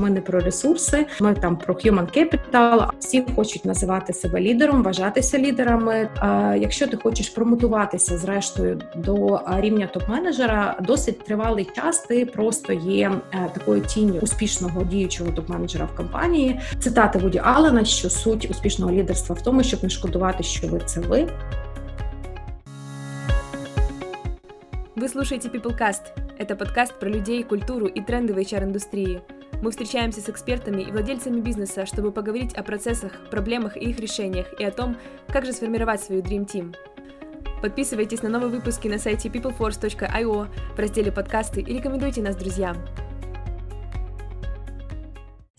Ми не про ресурси, ми там про human capital. Всі хочуть називати себе лідером, вважатися лідерами. А Якщо ти хочеш промотуватися зрештою до рівня топ-менеджера, досить тривалий час. Ти просто є е, такою тінню успішного діючого топ-менеджера в компанії. Цитати Вуді Аллена, що суть успішного лідерства в тому, щоб не шкодувати, що ви це ви. Вы слушаете PeopleCast. Это подкаст про людей, культуру и тренды в HR-индустрии. Мы встречаемся с экспертами и владельцами бизнеса, чтобы поговорить о процессах, проблемах и их решениях, и о том, как же сформировать свою Dream Team. Подписывайтесь на новые выпуски на сайте peopleforce.io в разделе «Подкасты» и рекомендуйте нас друзьям.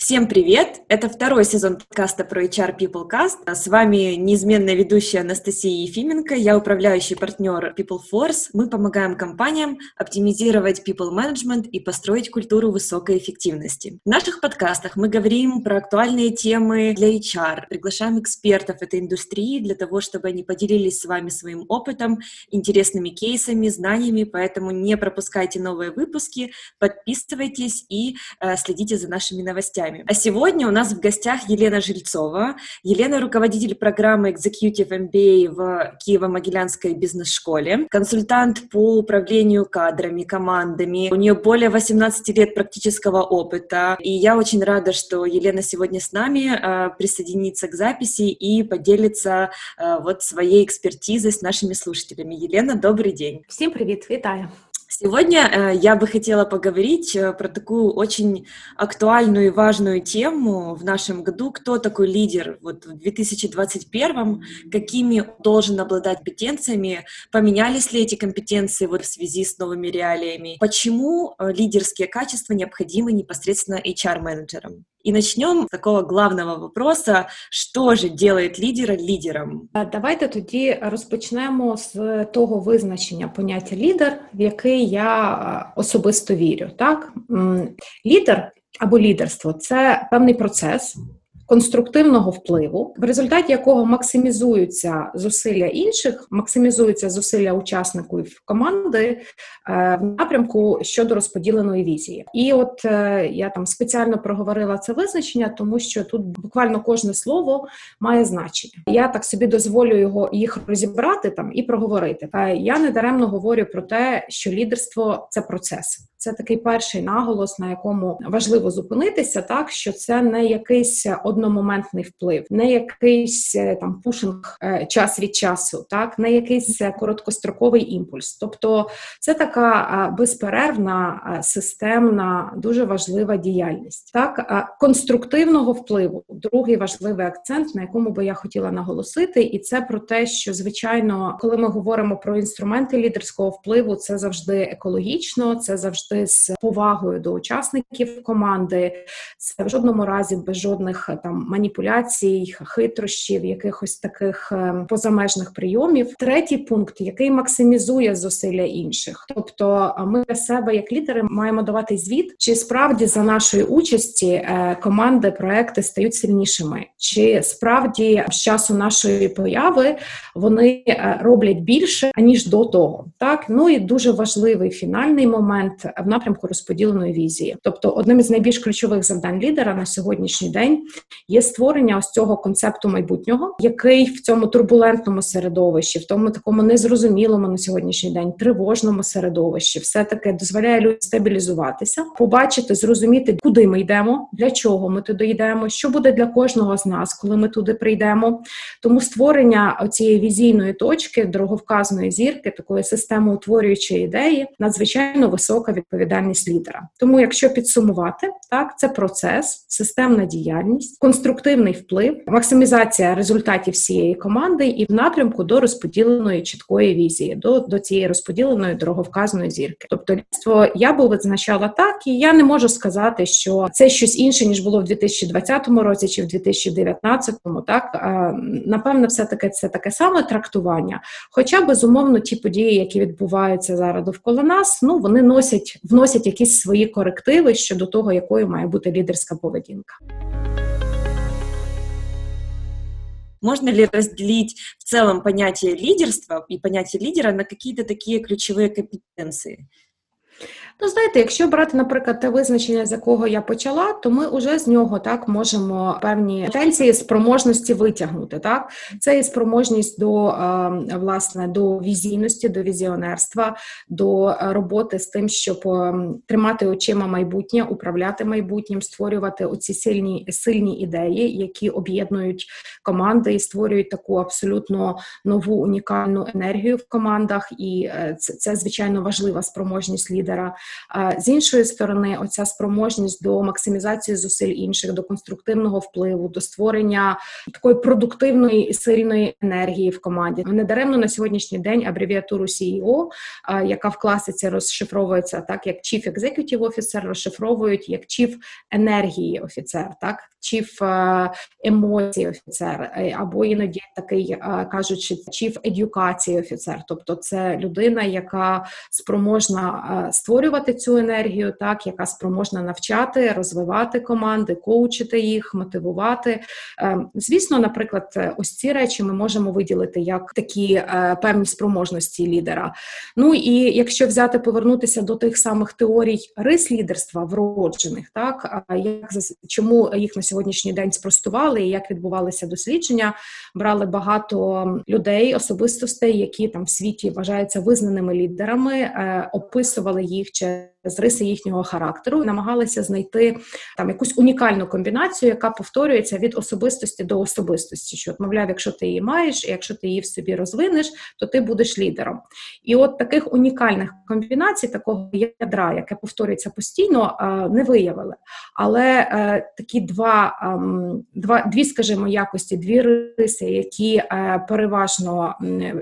Всем привет! Это второй сезон подкаста про HR People Cast. С вами неизменная ведущая Анастасия Ефименко, я управляющий партнер People Force. Мы помогаем компаниям оптимизировать people management и построить культуру высокой эффективности. В наших подкастах мы говорим про актуальные темы для HR, приглашаем экспертов этой индустрии для того, чтобы они поделились с вами своим опытом, интересными кейсами, знаниями, поэтому не пропускайте новые выпуски, подписывайтесь и э, следите за нашими новостями вами. А сегодня у нас в гостях Елена Жильцова. Елена – руководитель программы Executive MBA в Киево-Могилянской бизнес-школе, консультант по управлению кадрами, командами. У нее более 18 лет практического опыта. И я очень рада, что Елена сегодня с нами э, присоединится к записи и поделится э, вот своей экспертизой с нашими слушателями. Елена, добрый день. Всем привет, витаю. Сегодня э, я бы хотела поговорить э, про такую очень актуальную и важную тему в нашем году. Кто такой лидер вот в 2021? Какими должен обладать компетенциями? Поменялись ли эти компетенции вот в связи с новыми реалиями? Почему э, лидерские качества необходимы непосредственно HR-менеджерам? И начнем с такого главного вопроса, що ж делает лідера лідером? Давайте тоді розпочнемо з того визначення поняття лідер, в який я особисто вірю. Так, лідер або лідерство це певний процес конструктивного впливу, в результаті якого максимізуються зусилля інших, максимізуються зусилля учасників команди е, в напрямку щодо розподіленої візії. І от е, я там спеціально проговорила це визначення, тому що тут буквально кожне слово має значення. Я так собі дозволю його їх розібрати там і проговорити. Та я не даремно говорю про те, що лідерство це процес. Це такий перший наголос, на якому важливо зупинитися, так що це не якийсь одномоментний вплив, не якийсь е, там пушинг е, час від часу, так не якийсь е, короткостроковий імпульс. Тобто це така безперервна, системна, дуже важлива діяльність. Так, конструктивного впливу. Другий важливий акцент, на якому би я хотіла наголосити, і це про те, що звичайно, коли ми говоримо про інструменти лідерського впливу, це завжди екологічно, це завжди з повагою до учасників команди. Це в жодному разі без жодних там маніпуляцій, хитрощів, якихось таких е, позамежних прийомів. Третій пункт, який максимізує зусилля інших, тобто ми для себе, як лідери, маємо давати звіт, чи справді за нашої участі е, команди, проекти стають сильнішими, чи справді з часу нашої появи вони роблять більше аніж до того. Так ну і дуже важливий фінальний момент в напрямку розподіленої візії. Тобто, одним із найбільш ключових завдань лідера на сьогоднішній день є створення ось цього концепту майбутнього, який в цьому турбулентному середовищі, в тому такому незрозумілому на сьогоднішній день тривожному середовищі, все таки дозволяє людям стабілізуватися, побачити, зрозуміти, куди ми йдемо, для чого ми туди йдемо, що буде для кожного з нас, коли ми туди прийдемо. Тому створення цієї візійної точки, дороговказної зірки, такої системи утворюючої ідеї, надзвичайно висока відповідальність лідера. Тому, якщо підсумувати, так це процес, системна діяльність, конструктивний вплив, максимізація результатів всієї команди і в напрямку до розподіленої чіткої візії, до до цієї розподіленої дороговказної зірки. Тобто, лідство я би визначала так, і я не можу сказати, що це щось інше ніж було в 2020 році чи в 2019. Так напевно, все таки це таке саме трактування. Хоча безумовно ті події, які відбуваються зараз довкола нас, ну вони носять вносять якісь свої корективи щодо того, якою має бути лідерська поведінка. Можно ли разделить в целом понятие лидерства и понятие лидера на какие-то такие ключевые компетенции? Ну, знаєте, якщо брати, наприклад, те визначення, з якого я почала, то ми вже з нього так можемо певні тенції спроможності витягнути. Так, це і спроможність до е, власне до візійності, до візіонерства, до роботи з тим, щоб тримати очима майбутнє, управляти майбутнім, створювати оці сильні сильні ідеї, які об'єднують команди і створюють таку абсолютно нову унікальну енергію в командах. І е, це, це звичайно важлива спроможність лідера. З іншої сторони, оця спроможність до максимізації зусиль інших, до конструктивного впливу, до створення такої продуктивної і сильної енергії в команді. Недаремно на сьогоднішній день абревіатуру CEO, яка в класиці розшифровується так, як Chief Executive Officer, розшифровують як Chief енергії офіцер, так Chief емоції офіцер, е, або іноді такий кажучи, Chief едюкації офіцер, тобто це людина, яка спроможна створювати цю енергію, так яка спроможна навчати, розвивати команди, коучити їх, мотивувати. Ем, звісно, наприклад, ось ці речі ми можемо виділити як такі е, певні спроможності лідера. Ну і якщо взяти повернутися до тих самих теорій рис лідерства вроджених, так як чому їх на сьогоднішній день спростували і як відбувалися дослідження, брали багато людей, особистостей, які там в світі вважаються визнаними лідерами, е, описували їх через що з риси їхнього характеру, намагалися знайти там якусь унікальну комбінацію, яка повторюється від особистості до особистості. Що, мовляв, якщо ти її маєш, і якщо ти її в собі розвинеш, то ти будеш лідером. І от таких унікальних комбінацій, такого ядра, яке повторюється постійно, не виявили. Але е, такі два, ем, два дві, скажімо, якості, дві риси, які е, переважно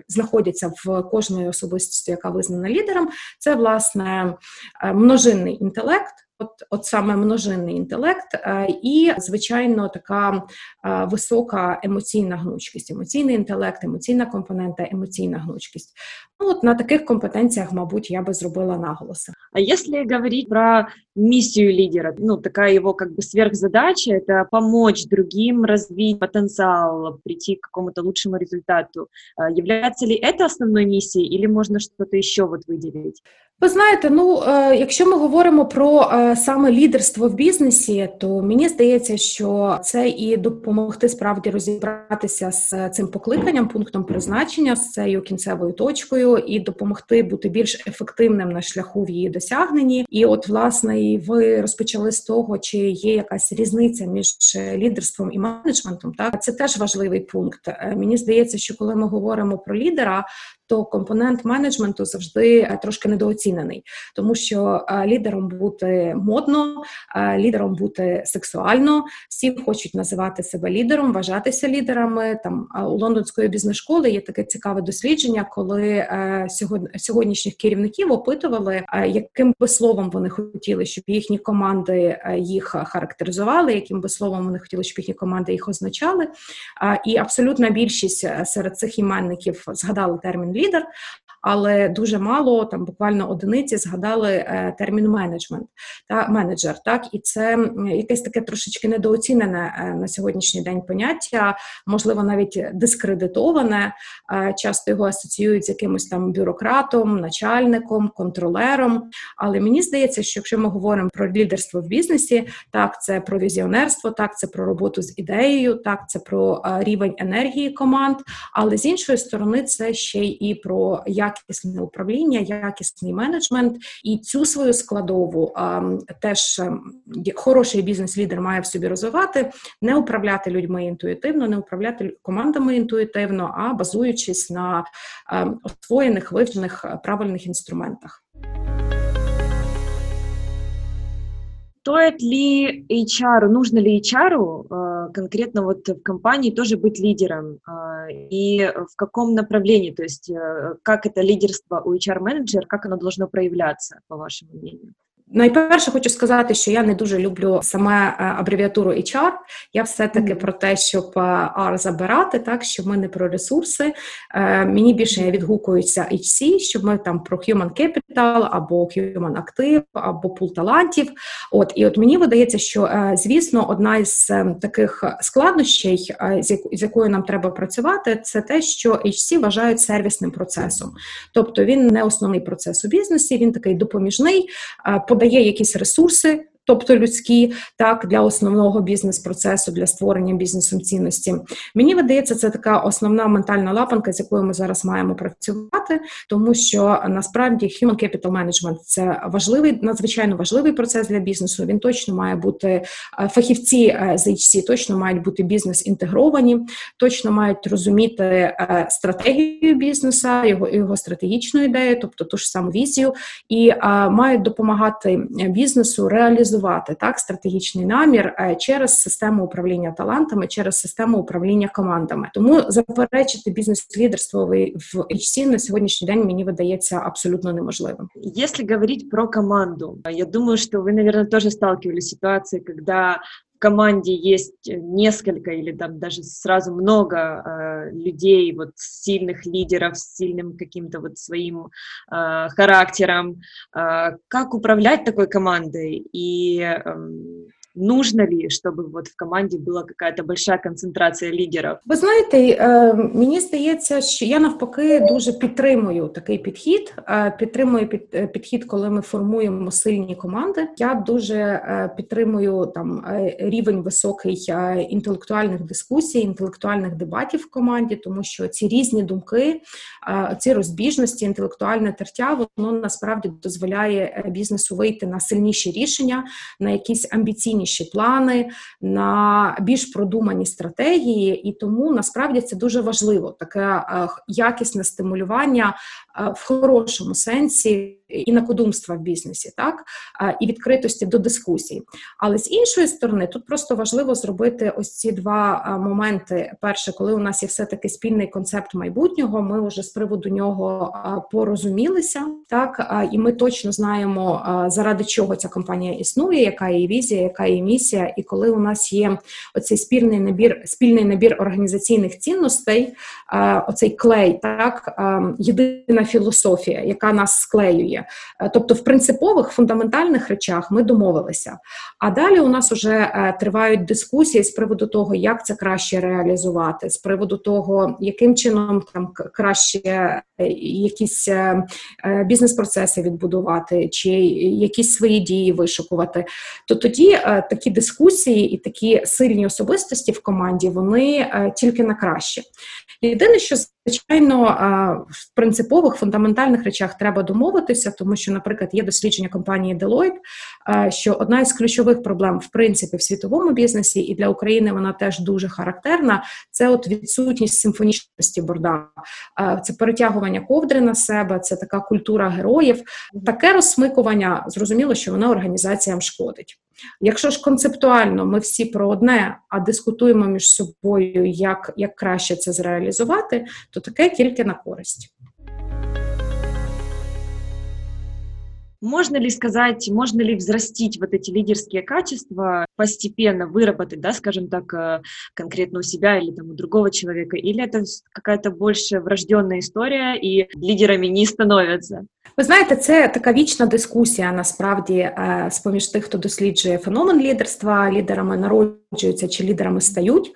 знаходяться в кожної особистості, яка визнана лідером, це власне. Е, множинний інтелект, от от саме множинний інтелект, е, і звичайно така е, висока емоційна гнучкість, емоційний інтелект, емоційна компонента, емоційна гнучкість. Ну, от на таких компетенціях, мабуть, я би зробила наголоси. А если говорить про миссию лидера, ну, такая его как бы сверхзадача, это помочь другим развить потенциал, прийти к какому-то лучшему результату. Является ли это основной миссией или можно что-то еще вот выделить? Ви знаєте, ну е, якщо ми говоримо про е, саме лідерство в бізнесі, то мені здається, що це і допомогти справді розібратися з цим покликанням, пунктом призначення, з цією кінцевою точкою, і допомогти бути більш ефективним на шляху в її досягненні. І, от, власне, і ви розпочали з того, чи є якась різниця між лідерством і менеджментом. Так це теж важливий пункт. Е, мені здається, що коли ми говоримо про лідера, то компонент менеджменту завжди е, трошки недооцінений, тому що е, лідером бути модно, е, лідером бути сексуально. Всі хочуть називати себе лідером, вважатися лідерами. Там у лондонської бізнес-школи є таке цікаве дослідження, коли сьогоднішніх керівників опитували, яким би словом вони хотіли, щоб їхні команди їх характеризували, яким би словом вони хотіли, щоб їхні команди їх означали. І абсолютна більшість серед цих іменників згадали термін лідер, лідер, але дуже мало там буквально одиниці згадали е, термін менеджмент та менеджер. Так і це якесь таке трошечки недооцінене е, на сьогоднішній день поняття, можливо, навіть дискредитоване. Е, часто його асоціюють з якимось там бюрократом, начальником, контролером. Але мені здається, що якщо ми говоримо про лідерство в бізнесі, так це про візіонерство, так це про роботу з ідеєю, так це про рівень енергії команд. Але з іншої сторони, це ще й і про як якісне управління, якісний менеджмент, і цю свою складову теж ем, хороший бізнес-лідер має в собі розвивати, не управляти людьми інтуїтивно, не управляти командами інтуїтивно, а базуючись на ем, освоєних вивчених е, правильних інструментах. Стоит ли HR, нужно ли HR э, конкретно вот в компании тоже быть лидером? Э, и в каком направлении, то есть э, как это лидерство у HR-менеджера, как оно должно проявляться, по вашему мнению? Найперше хочу сказати, що я не дуже люблю саме е, абревіатуру HR. Я все-таки mm. про те, щоб е, R забирати, так щоб ми не про ресурси. Е, мені більше відгукуються HC, щоб ми там про Human Capital, або Human Active, або пул талантів. От і от мені видається, що звісно, одна із таких складнощей, з якою нам треба працювати, це те, що HC вважають сервісним процесом. Тобто він не основний процес у бізнесі, він такий допоміжний подає якісь ресурси тобто людські, так для основного бізнес-процесу, для створення бізнесом цінності. Мені видається, це така основна ментальна лапанка, з якою ми зараз маємо працювати, тому що насправді human capital management – це важливий, надзвичайно важливий процес для бізнесу. Він точно має бути е, фахівці е, з HC точно мають бути бізнес інтегровані, точно мають розуміти е, стратегію бізнеса, його його стратегічну ідею, тобто ту ж саму візію, і мають допомагати бізнесу реалізувати реалізувати так стратегічний намір е, через систему управління талантами, через систему управління командами. Тому заперечити бізнес-лідерство в HC на сьогоднішній день мені видається абсолютно неможливим. Якщо говорити про команду, я думаю, що ви, мабуть, теж сталкивались з ситуацією, когда команде есть несколько или там даже сразу много э, людей, вот сильных лидеров с сильным каким-то вот своим э, характером. Э, как управлять такой командой и э, Нужно ли, чтобы вот в команді була какая-то большая концентрація лідерів? Ви знаєте, е, мені здається, що я навпаки дуже підтримую такий підхід. Е, підтримую е, підхід, коли ми формуємо сильні команди. Я дуже підтримую там рівень високий інтелектуальних дискусій, інтелектуальних дебатів в команді, тому що ці різні думки, ці розбіжності, інтелектуальне тертя, воно насправді дозволяє бізнесу вийти на сильніші рішення, на якісь амбіційні детальніші плани, на більш продумані стратегії, і тому насправді це дуже важливо таке е, якісне стимулювання в хорошому сенсі інакодумства в бізнесі, так і відкритості до дискусій. Але з іншої сторони, тут просто важливо зробити ось ці два моменти. Перше, коли у нас є все таки спільний концепт майбутнього, ми вже з приводу нього порозумілися, так і ми точно знаємо, заради чого ця компанія існує, яка її візія, яка її місія, і коли у нас є оцей спільний набір, спільний набір організаційних цінностей, оцей клей, так єдина філософія, яка нас склеює. Е, тобто, в принципових фундаментальних речах ми домовилися. А далі у нас вже е, тривають дискусії з приводу того, як це краще реалізувати, з приводу того, яким чином там краще е, якісь бізнес-процеси відбудувати, чи якісь свої дії вишукувати. То тоді такі дискусії і такі сильні особистості в команді вони тільки на краще. Єдине, що звичайно в принципових фундаментальних речах треба домовитися, тому що, наприклад, є дослідження компанії Deloitte, що одна із ключових проблем в принципі в світовому бізнесі, і для України вона теж дуже характерна. Це от відсутність симфонічності борда, це перетягування ковдри на себе, це така культура героїв. Таке розсмикування зрозуміло, що воно організаціям шкодить. Якщо ж концептуально ми всі про одне, а дискутуємо між собою, як, як краще це зреалізувати, то таке тільки на користь. Можно ли сказать, можно ли взрастить вот эти лидерские качества, постепенно выработать, да, скажем так, э, конкретно у себя или там у другого человека, или это какая-то больше врожденная история, и лидерами не становятся? Ви знаєте, це така вічна дискусія насправді е, з поміж тих, хто досліджує феномен лідерства, лідерами народжуються чи лідерами стають.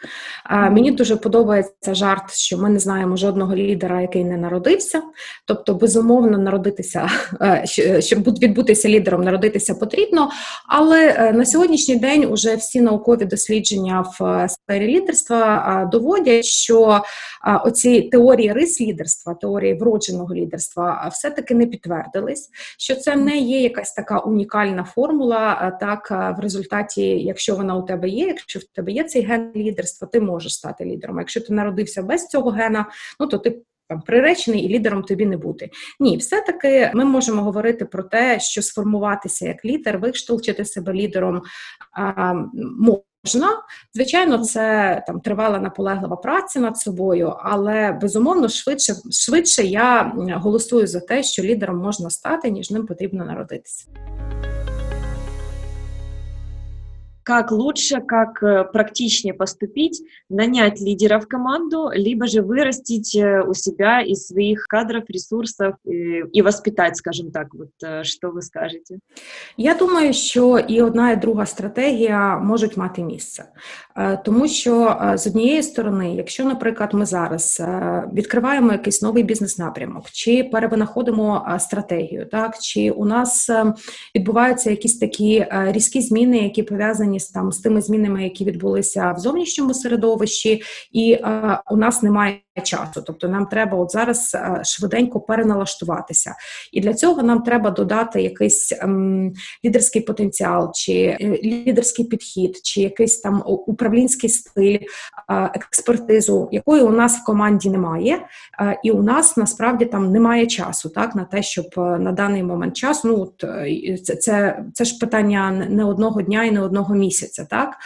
Е, мені дуже подобається жарт, що ми не знаємо жодного лідера, який не народився. Тобто, безумовно, народитися, е, щоб відбутися лідером, народитися потрібно. Але на сьогоднішній день уже всі наукові дослідження в сфері лідерства доводять, що оці теорії рис лідерства, теорії вродженого лідерства, все таки не підтвердились, що це не є якась така унікальна формула. Так в результаті, якщо вона у тебе є, якщо в тебе є цей ген лідерства, ти можеш стати лідером. Якщо ти народився без цього гена, ну то ти. Там приречений і лідером тобі не бути. Ні, все-таки ми можемо говорити про те, що сформуватися як лідер, виштовхати себе лідером а, можна. Звичайно, це там тривала наполеглива праця над собою, але безумовно швидше швидше я голосую за те, що лідером можна стати, ніж ним потрібно народитися как лучше, как э, практичнее поступить, нанять лидера в команду, либо же вырастить э, у себя из своих кадров, ресурсов и, и воспитать, скажем так. Вот что ви скажете? Я думаю, що і одна, і друга стратегія можуть мати місце, тому що з однієї сторони, якщо, наприклад, ми зараз відкриваємо якийсь новий бізнес-напрямок, чи перевинаходимо стратегію, так чи у нас відбуваються якісь такі різкі зміни, які пов'язані з там з тими змінами, які відбулися в зовнішньому середовищі, і у нас немає часу, тобто нам треба от зараз швиденько переналаштуватися, і для цього нам треба додати якийсь ем, лідерський потенціал, чи е, лідерський підхід, чи якийсь там управлінський стиль, е, експертизу, якої у нас в команді немає, е, і у нас насправді там немає часу, так на те, щоб на даний момент час. ну це, це, це ж питання не одного дня і не одного місяця, так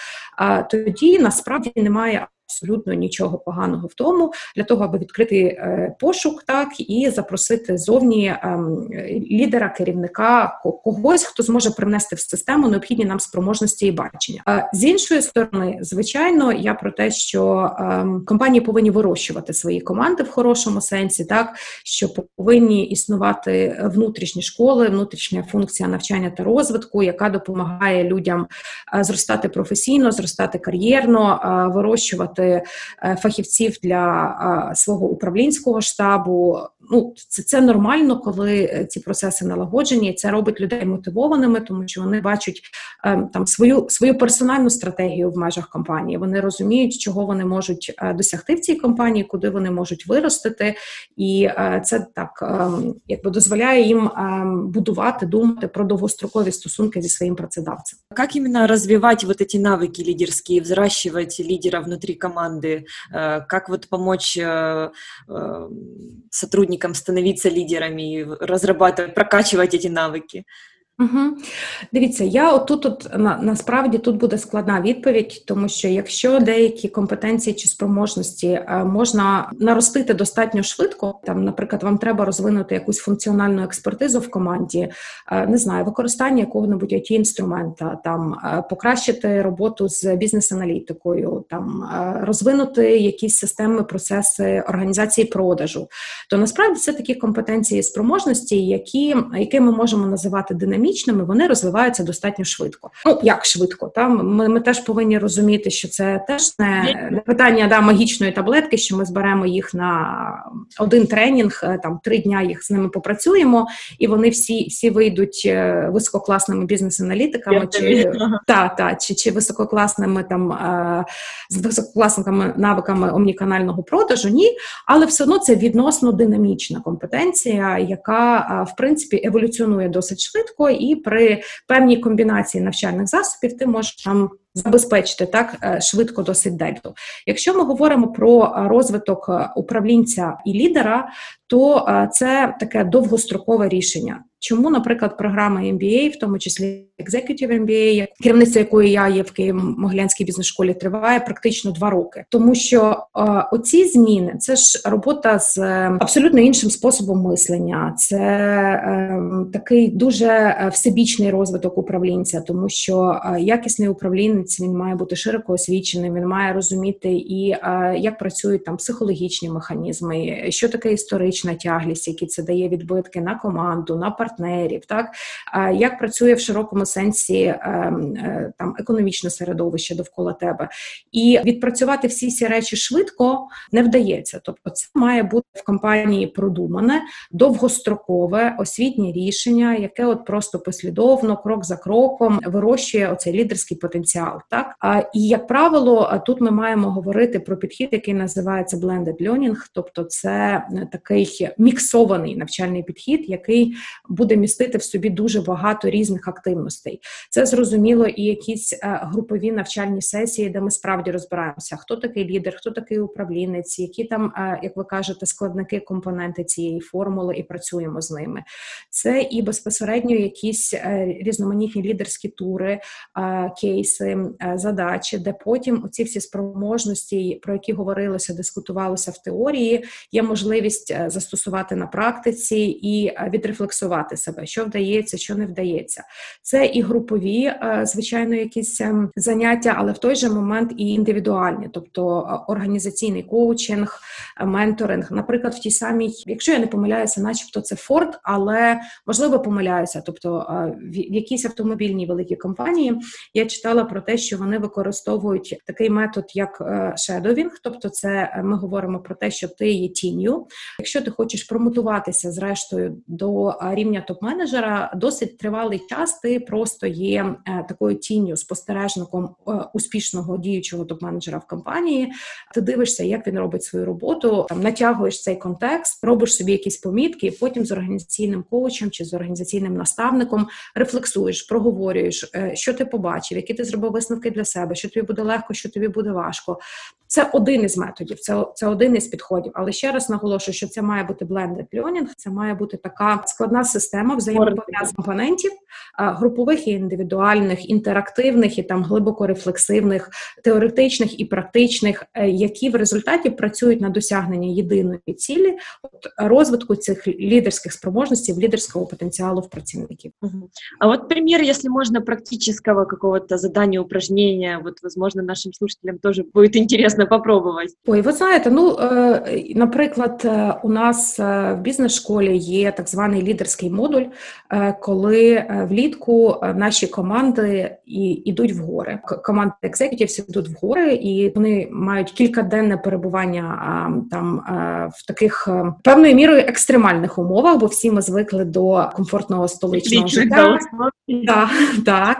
тоді насправді немає абсолютно нічого поганого в тому для того, аби відкрити е, пошук, так і запросити зовні ем, лідера, керівника, когось, хто зможе привнести в систему необхідні нам спроможності і бачення. А з іншої сторони, звичайно, я про те, що ем, компанії повинні вирощувати свої команди в хорошому сенсі, так що повинні існувати внутрішні школи, внутрішня функція навчання та розвитку, яка допомагає людям е, зростати професійно, зростати кар'єрно, е, вирощувати шукати е, фахівців для свого управлінського штабу. Ну, це це нормально, коли е, ці процеси налагоджені, це робить людей мотивованими, тому що вони бачать е, там свою свою персональну стратегію в межах компанії. Вони розуміють, чого вони можуть досягти в цій компанії, куди вони можуть виростити, і це так якби дозволяє їм будувати, думати про довгострокові стосунки зі своїм працедавцем. Як іменно розвивати вот эти навики лідерські, взращивать лідера внутрі команди? команды, э, как вот помочь э, э, сотрудникам становиться лидерами, разрабатывать, прокачивать эти навыки? Угу. Дивіться, я отут от на, насправді тут буде складна відповідь, тому що якщо деякі компетенції чи спроможності е, можна наростити достатньо швидко, там, наприклад, вам треба розвинути якусь функціональну експертизу в команді, е, не знаю, використання якого-небудь it інструмента, там е, покращити роботу з бізнес-аналітикою, там розвинути якісь системи, процеси організації продажу, то насправді це такі компетенції і спроможності, які, які ми можемо називати динамічними динамічними, вони розвиваються достатньо швидко. Ну як швидко, там ми, ми теж повинні розуміти, що це теж не, не питання да, магічної таблетки, що ми зберемо їх на один тренінг, е, там три дня їх з ними попрацюємо, і вони всі всі вийдуть е, висококласними бізнес-аналітиками, чи та, та, чи, чи висококласними там е, з висококласними навиками омніканального продажу. Ні, але все одно це відносно динамічна компетенція, яка в принципі еволюціонує досить швидко і при певній комбінації навчальних засобів ти можеш там забезпечити так е, швидко досить дельту. Якщо ми говоримо про розвиток е, управлінця і лідера, то е, це таке довгострокове рішення. Чому, наприклад, програма MBA, в тому числі Executive MBA, керівництво якої я є в Києво-Могилянській бізнес-школі, триває практично два роки, тому що е, оці зміни це ж робота з абсолютно іншим способом мислення, це е, такий дуже всебічний розвиток управлінця, тому що е, якісний управлінець він має бути широко освіченим, він має розуміти і е, як працюють там психологічні механізми, що таке історична тяглість, які це дає відбитки на команду, на партнерів, партнерів, так як працює в широкому сенсі ем, е, там економічне середовище довкола тебе, і відпрацювати всі ці речі швидко не вдається. Тобто, це має бути в компанії продумане, довгострокове освітнє рішення, яке от просто послідовно, крок за кроком, вирощує оцей лідерський потенціал. Так і як правило, тут ми маємо говорити про підхід, який називається blended learning, тобто це такий міксований навчальний підхід, який буде містити в собі дуже багато різних активностей. Це зрозуміло і якісь е, групові навчальні сесії, де ми справді розбираємося, хто такий лідер, хто такий управлінець, які там, е, як ви кажете, складники компоненти цієї формули, і працюємо з ними. Це і безпосередньо якісь е, різноманітні лідерські тури, кейси, задачі, де потім оці всі спроможності, про які говорилося, дискутувалося в теорії, є можливість застосувати на практиці і відрефлексувати оцінювати себе, що вдається, що не вдається. Це і групові, звичайно, якісь ем, заняття, але в той же момент і індивідуальні, тобто організаційний коучинг, менторинг. Наприклад, в тій самій, якщо я не помиляюся, начебто це Ford, але можливо помиляюся. Тобто в якійсь автомобільній великій компанії я читала про те, що вони використовують такий метод, як шедовінг, тобто це е, ми говоримо про те, що ти є тінню. Якщо ти хочеш промотуватися зрештою до рівня топ-менеджера, досить тривалий час ти просто є е, такою тінню, спостережником е, успішного діючого топ-менеджера в компанії. Ти дивишся, як він робить свою роботу, там натягуєш цей контекст, робиш собі якісь помітки, і потім з організаційним коучем чи з організаційним наставником рефлексуєш, проговорюєш, що ти побачив, які ти зробив висновки для себе, що тобі буде легко, що тобі буде важко. Це один із методів, це це один із підходів. Але ще раз наголошую, що це має бути blended learning, це має бути така складна система взаємопов'язаних компонентів, групових і індивідуальних, інтерактивних і там глибоко рефлексивних, теоретичних і практичних, е, які в результаті працюють на досягнення єдиної цілі от розвитку цих лідерських спроможностей, лідерського потенціалу в працівників. А от примір, якщо можна практичного какого-то задания, упражнения, вот, возможно, нашим слушателям тоже будет интересно попробовать. Ой, ви знаєте, ну е, наприклад, е, у нас е, в бізнес-школі є так званий лідерський модуль, коли влітку наші команди йдуть в гори. Команди екзекутівців йдуть в гори, і вони мають кількаденне перебування там в таких певною мірою екстремальних умовах, бо всі ми звикли до комфортного столичного життя. Так, так.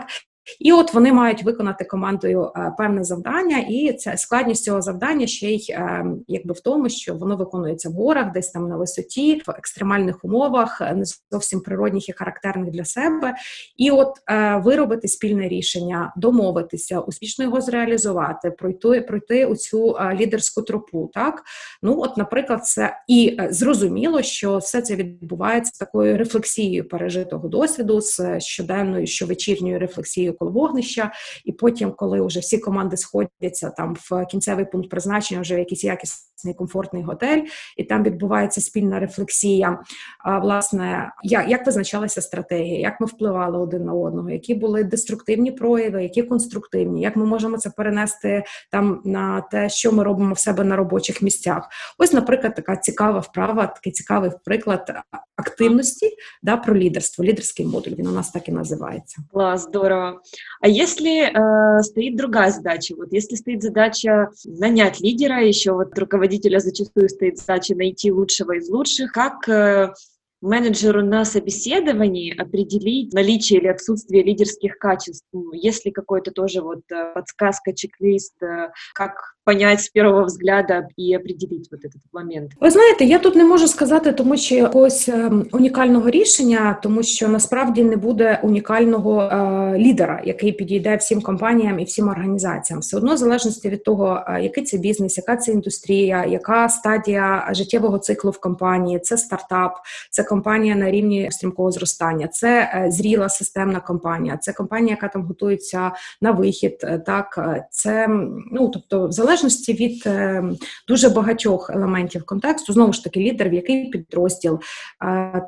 І от вони мають виконати командою е, певне завдання, і ця складність цього завдання ще й е, якби в тому, що воно виконується в горах, десь там на висоті, в екстремальних умовах, не зовсім природних і характерних для себе. І от е, виробити спільне рішення, домовитися, успішно його зреалізувати, пройти пройти у цю лідерську тропу. Так ну от, наприклад, це і зрозуміло, що все це відбувається такою рефлексією пережитого досвіду з щоденною щовечірньою рефлексією коло вогнища, і потім, коли вже всі команди сходяться там в кінцевий пункт призначення, вже в якийсь якісний комфортний готель, і там відбувається спільна рефлексія. А, Власне, як як визначалася стратегія, як ми впливали один на одного, які були деструктивні прояви, які конструктивні, як ми можемо це перенести там на те, що ми робимо в себе на робочих місцях. Ось, наприклад, така цікава вправа, такий цікавий приклад активності да, про лідерство, лідерський модуль. Він у нас так і називається. Клас, здорово. А если э, стоит другая задача, вот если стоит задача нанять лидера, еще вот руководителя зачастую стоит задача найти лучшего из лучших, как э, менеджеру на собеседовании определить наличие или отсутствие лидерских качеств? Ну, есть ли какой-то тоже вот э, подсказка, чек-лист, э, как понять з першого взгляду і определити вот этот момент? Ви знаєте, я тут не можу сказати, тому що якогось ем, унікального рішення, тому що насправді не буде унікального е, лідера, який підійде всім компаніям і всім організаціям. Все одно в залежності від того, е, який це бізнес, яка це індустрія, яка стадія життєвого циклу в компанії, це стартап, це компанія на рівні стрімкого зростання, це е, зріла системна компанія, це компанія, яка там готується на вихід. Е, так е, це ну тобто в залежності від дуже багатьох елементів контексту, знову ж таки, лідер, в який підрозділ,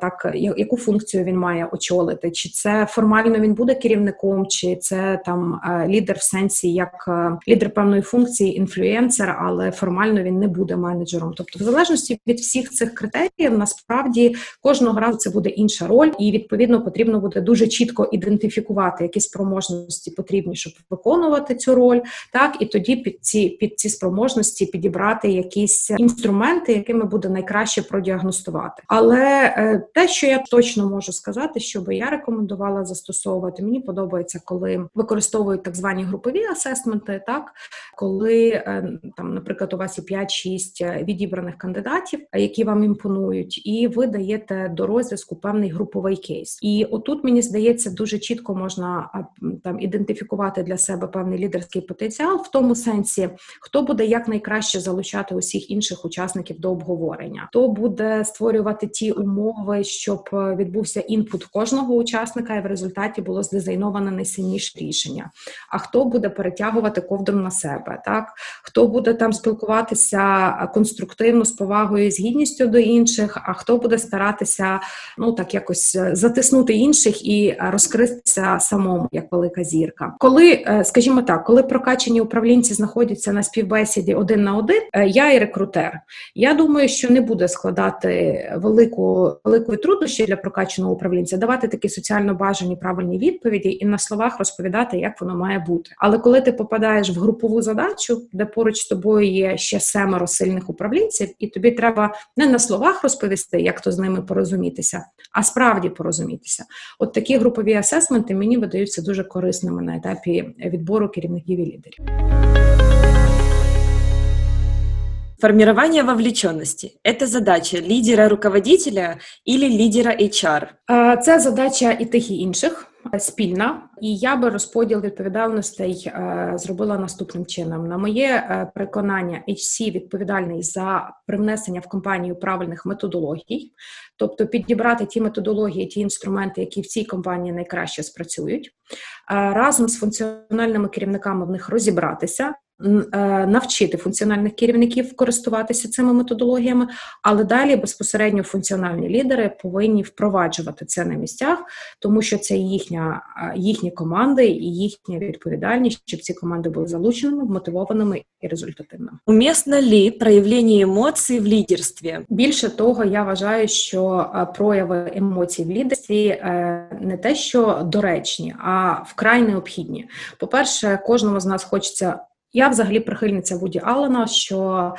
так яку функцію він має очолити, чи це формально він буде керівником, чи це там лідер в сенсі як лідер певної функції, інфлюенсер, але формально він не буде менеджером. Тобто, в залежності від всіх цих критеріїв, насправді кожного разу це буде інша роль, і відповідно потрібно буде дуже чітко ідентифікувати які спроможності потрібні, щоб виконувати цю роль, так і тоді під ці під ці спроможності підібрати якісь інструменти, якими буде найкраще продіагностувати. Але е, те, що я точно можу сказати, що би я рекомендувала застосовувати, мені подобається, коли використовують так звані групові асесменти, так коли е, там, наприклад, у вас є 5-6 відібраних кандидатів, які вам імпонують, і ви даєте до розв'язку певний груповий кейс. І отут мені здається, дуже чітко можна там ідентифікувати для себе певний лідерський потенціал в тому сенсі, хто буде якнайкраще залучати усіх інших учасників до обговорення, хто буде створювати ті умови, щоб е, відбувся інпут кожного учасника, і в результаті було здизайноване найсильніше рішення. А хто буде перетягувати ковдру на себе, так хто буде там спілкуватися конструктивно з повагою і з гідністю до інших, а хто буде старатися ну так якось затиснути інших і розкритися самому як велика зірка. Коли, скажімо так, коли прокачені управлінці знаходяться на співбесіді один на один, я і рекрутер. Я думаю, що не буде складати велику великої труднощі для прокаченого управлінця, давати такі соціально бажані правильні відповіді і на словах розповідати, як воно має бути. Але коли ти попадаєш в групову задачу, де поруч з тобою є ще семеро сильних управлінців, і тобі треба не на словах розповісти, як то з ними порозумітися, а справді порозумітися. От такі групові асесменти мені видаються дуже корисними на етапі відбору керівників і лідерів. Формирование вовлеченности – это задача лидера руководителя или лідера HR? Це задача і тих, і інших спільна, і я би розподіл відповідальностей зробила наступним чином. На моє переконання, HC відповідальний за привнесення в компанію правильних методологій, тобто підібрати ті методології, ті інструменти, які в цій компанії найкраще спрацюють, разом з функціональними керівниками в них розібратися. Е, навчити функціональних керівників користуватися цими методологіями, але далі безпосередньо функціональні лідери повинні впроваджувати це на місцях, тому що це їхня е, їхні команди і їхня відповідальність, щоб ці команди були залученими, мотивованими і результативними. Умісно ли проявлення емоцій в лідерстві? Більше того, я вважаю, що е, прояви емоцій в лідерстві не те, що доречні, а вкрай необхідні. По перше, кожному з нас хочеться. Я взагалі прихильниця Вуді Аллена, що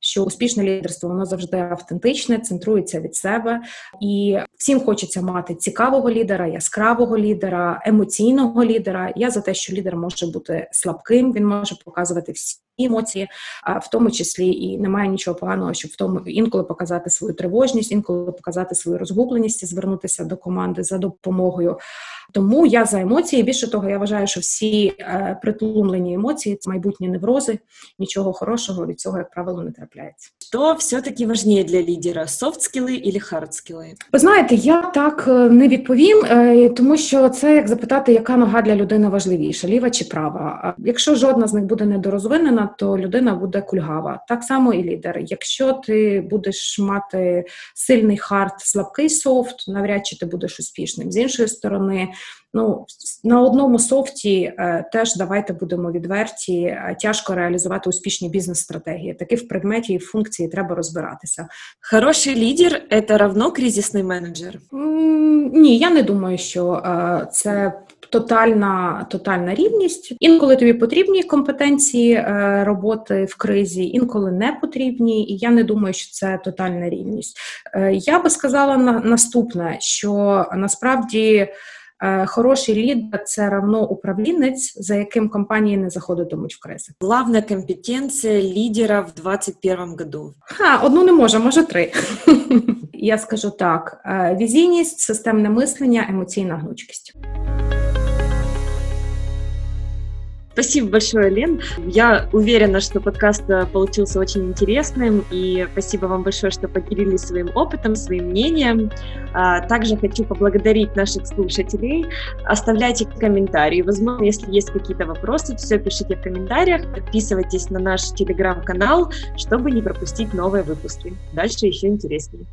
що успішне лідерство воно завжди автентичне, центрується від себе, і всім хочеться мати цікавого лідера, яскравого лідера, емоційного лідера. Я за те, що лідер може бути слабким, він може показувати всі емоції, а в тому числі і немає нічого поганого, щоб в тому інколи показати свою тривожність, інколи показати свою розгубленість і звернутися до команди за допомогою. Тому я за емоції. Більше того, я вважаю, що всі е, притлумлені емоції це майбутні неврози. Нічого хорошого від цього, як правило, не трапляється. Що все-таки важніше для лідера софт-скіли або хард-скіли? Ви знаєте, я так е, не відповім, е, тому що це як запитати, яка нога для людини важливіша, ліва чи права. Якщо жодна з них буде недорозвинена, то людина буде кульгава. Так само і лідер. Якщо ти будеш мати сильний hard, слабкий soft, навряд чи ти будеш успішним. З іншої сторони, Ну на одному софті е, теж давайте будемо відверті. Е, тяжко реалізувати успішні бізнес-стратегії. Таки в предметі і в функції треба розбиратися. Хороший лідер це равно кризисний менеджер? Ні, я не думаю, що е, це. Тотальна тотальна рівність. Інколи тобі потрібні компетенції е, роботи в кризі, інколи не потрібні, і я не думаю, що це тотальна рівність. Е, я би сказала на наступне, що насправді. Е, хороший лідер це равно управлінець, за яким компанії не заходитимуть в кризи. Главна компетенція лідера в 2021 году. Ха, одну не може, може три. Я скажу так: е, візійність, системне мислення, емоційна гнучкість. Спасибо большое, Лен. Я уверена, что подкаст э, получился очень интересным, и спасибо вам большое, что поделились своим опытом, своим мнением. А, также хочу поблагодарить наших слушателей. Оставляйте комментарии. Возможно, если есть какие-то вопросы, все пишите в комментариях. Подписывайтесь на наш телеграм-канал, чтобы не пропустить новые выпуски. Дальше еще интереснее.